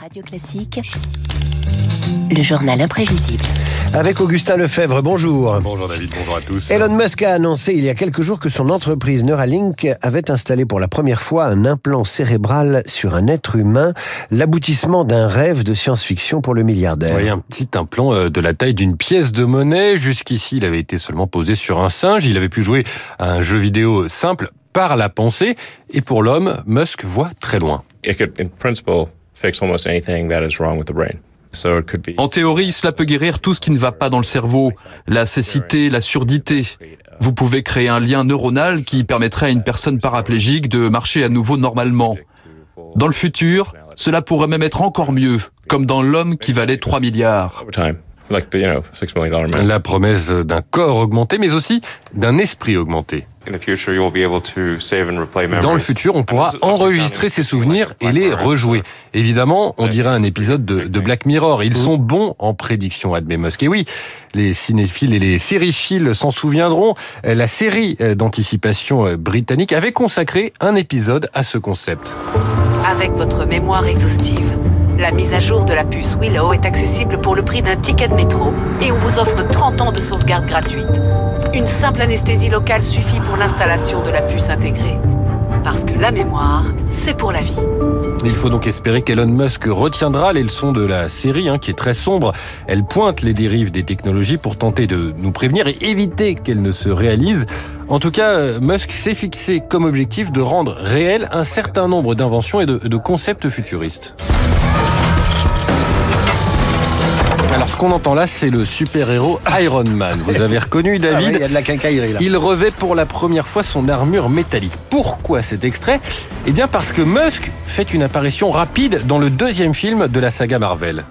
Radio Classique, le journal imprévisible. Avec Augustin Lefebvre, bonjour. Bonjour David, bonjour à tous. Elon Musk a annoncé il y a quelques jours que son entreprise Neuralink avait installé pour la première fois un implant cérébral sur un être humain, l'aboutissement d'un rêve de science-fiction pour le milliardaire. Oui, un petit implant euh, de la taille d'une pièce de monnaie. Jusqu'ici, il avait été seulement posé sur un singe. Il avait pu jouer à un jeu vidéo simple par la pensée. Et pour l'homme, Musk voit très loin. It could, in principle, fix almost anything that is wrong with the brain. So it could be En théorie, cela peut guérir tout ce qui ne va pas dans le cerveau, la cécité, la surdité. Vous pouvez créer un lien neuronal qui permettrait à une personne paraplégique de marcher à nouveau normalement. Dans le futur, cela pourrait même être encore mieux, comme dans l'homme qui valait 3 milliards. over time, like the you know six million dollar man. La promesse d'un corps augmenté, mais aussi d'un esprit augmenté. In the future, you will be able to save and replay memories. Dans le futur, on pourra enregistrer ses souvenirs et les rejouer. Évidemment, on dirait un épisode de, de Black Mirror. Ils sont bons en prédiction, admet Musk. Et oui, les cinéphiles et les sériphiles s'en souviendront. La série d'anticipation britannique avait consacré un épisode à ce concept. Avec votre mémoire exhaustive, la mise à jour de la puce Willow est accessible pour le prix d'un ticket de métro et on vous offre 30 ans de sauvegarde gratuite. Une simple anesthésie locale suffit pour l'installation de la puce intégrée. Parce que la mémoire, c'est pour la vie. Il faut donc espérer qu'Elon Musk retiendra les leçons de la série, hein, qui est très sombre. Elle pointe les dérives des technologies pour tenter de nous prévenir et éviter qu'elles ne se réalisent. En tout cas, Musk s'est fixé comme objectif de rendre réel un certain nombre d'inventions et de, de concepts futuristes. Alors ce qu'on entend là, c'est le super-héros Iron Man. Vous avez reconnu Ah ouais, David il y a de la quincaillerie là. il revêt pour la première fois son armure métallique. Pourquoi cet extrait? Eh bien parce que Musk fait une apparition rapide dans le deuxième film de la saga Marvel.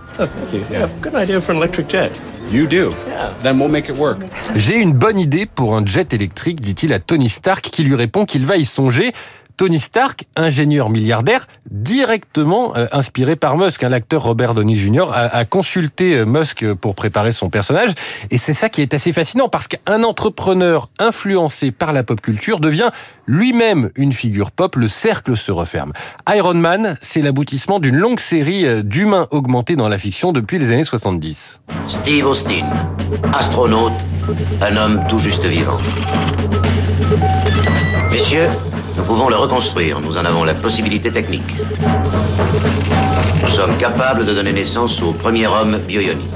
Good idea for an electric jet. You do? Then we'll make it work. J'ai une bonne idée pour un jet électrique, dit-il à Tony Stark, qui lui répond qu'il va y songer. Tony Stark, ingénieur milliardaire, directement euh, inspiré par Musk. hein. L'acteur Robert Downey Jr. a, a consulté euh, Musk pour préparer son personnage. Et c'est ça qui est assez fascinant, parce qu'un entrepreneur influencé par la pop culture devient lui-même une figure pop. Le cercle se referme. Iron Man, c'est l'aboutissement d'une longue série euh, d'humains augmentés dans la fiction depuis les années 70. Steve Austin, astronaute, un homme tout juste vivant. Messieurs, nous pouvons le reconstruire, nous en avons la possibilité technique. Nous sommes capables de donner naissance au premier homme bioionique.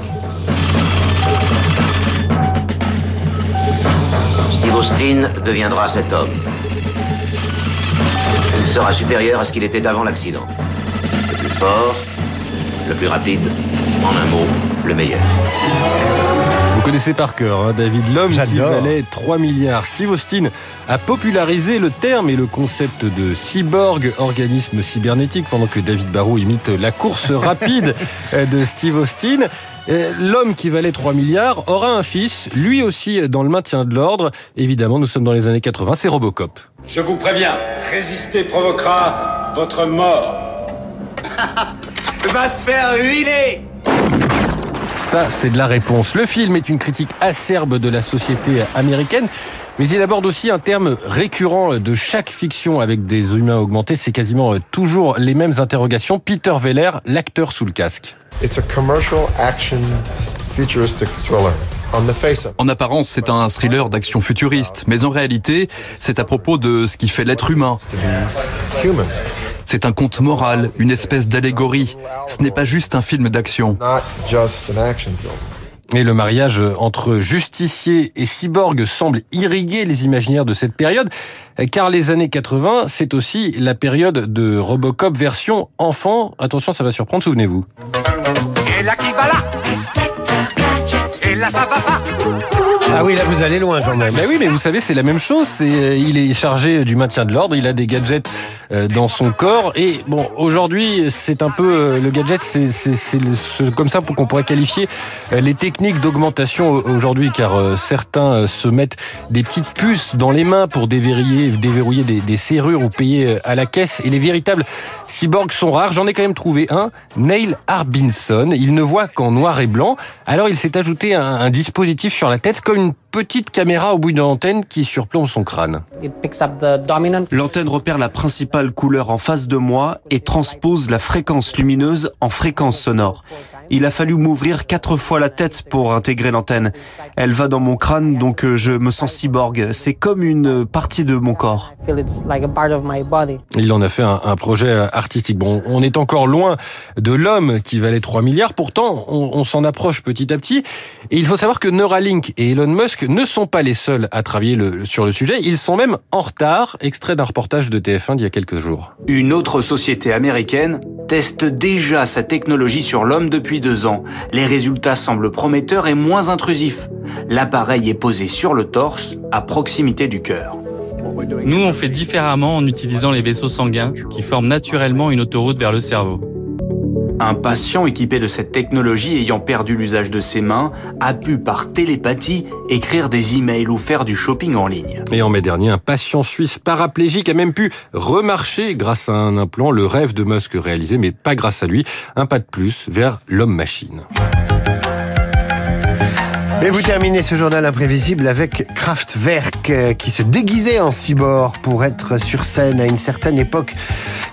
Steve Austin deviendra cet homme. Il sera supérieur à ce qu'il était avant l'accident. Le plus fort, le plus rapide, en un mot, le meilleur. Vous connaissez par cœur hein, David L'homme qui valait 3 milliards. Steve Austin a popularisé le terme et le concept de cyborg, organisme cybernétique, pendant que David Barrault imite la course rapide de Steve Austin. L'homme qui valait 3 milliards aura un fils, lui aussi dans le maintien de l'ordre. Évidemment, nous sommes dans les années 80, c'est Robocop. Je vous préviens, résister provoquera votre mort. Va te faire huiler Ça, c'est de la réponse. Le film est une critique acerbe de la société américaine, mais il aborde aussi un terme récurrent de chaque fiction avec des humains augmentés. C'est quasiment euh, toujours les mêmes interrogations. Peter Veller, l'acteur sous le casque. It's a commercial action futuristic thriller. On the face of En apparence, c'est un thriller d'action futuriste, mais en réalité, c'est à propot de ce qui fait l'être humain. C'est un conte moral, une espèce d'allégorie. Ce n'est pas juste un film d'action. not just an action film. Et le mariage entre justicier et cyborg semble irriguer les imaginaires de cette période, car les années 80, c'est aussi la période de Robocop version enfant. Attention, ça va surprendre, souvenez-vous. Et là qui va là? Et là ça va pas Ah oui, là vous allez loin quand même. Ben oui, mais vous savez, c'est la même chose. C'est, euh, il est chargé du maintien de l'ordre. Il a des gadgets euh, dans son corps. Et bon, aujourd'hui, c'est un peu euh, le gadget. C'est, comme ça qu'on pourrait qualifier les techniques d'augmentation au- aujourd'hui, car certains se mettent des petites puces dans les mains pour déverrouiller, déverrouiller des, serrures ou payer à la caisse. Et les véritables cyborgs sont rares. J'en ai quand même trouvé un, Neil Harbinson. Il ne voit qu'en noir et blanc. Alors, il s'est ajouté un, un dispositif sur la tête comme une une petite caméra au bout d'une antenne qui surplombe son crâne. L'antenne repère la principale couleur en face de moi et transpose la fréquence lumineuse en fréquence sonore. Il a fallu m'ouvrir quatre fois la tête pour intégrer l'antenne. Elle va dans mon crâne, donc euh, je me sens cyborg. C'est comme une partie de mon corps. Il en a fait un, projet artistique. Bon, on est encore loin de l'homme qui valait 3 milliards. Pourtant, on, on s'en approche petit à petit. Et il faut savoir que Neuralink et Elon Musk ne sont pas les seuls à travailler le, sur le sujet. Ils sont même en retard. Extrait d'un reportage de TF1 d'il y a quelques jours. Une autre société américaine teste déjà sa technologie sur l'homme depuis deux ans. Les résultats semblent prometteurs et moins intrusifs. L'appareil est posé sur le torse, à proximité du cœur. Nous, on fait différemment en utilisant les vaisseaux sanguins qui forment naturellement une autoroute vers le cerveau. Un patient équipé de cette technologie ayant perdu l'usage de ses mains a pu par télépathie écrire des emails ou faire du shopping en ligne. Et en mai dernier, un patient suisse paraplégique a même pu remarcher grâce à un implant, le rêve de Musk réalisé, mais pas grâce à lui, un pas de plus vers l'homme-machine. Et vous terminez ce journal imprévisible avec Kraftwerk euh, qui se déguisait en cyborg pour être sur scène à une certaine époque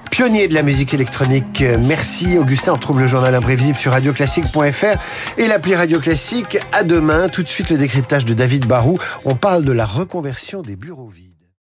pionnier de la musique électronique. Merci Augustin, on retrouve le journal imprévisible sur radioclassique.fr et l'appli Radio Classique. À demain, tout de suite le décryptage de David Barou. On parle de la reconversion des bureaux vides.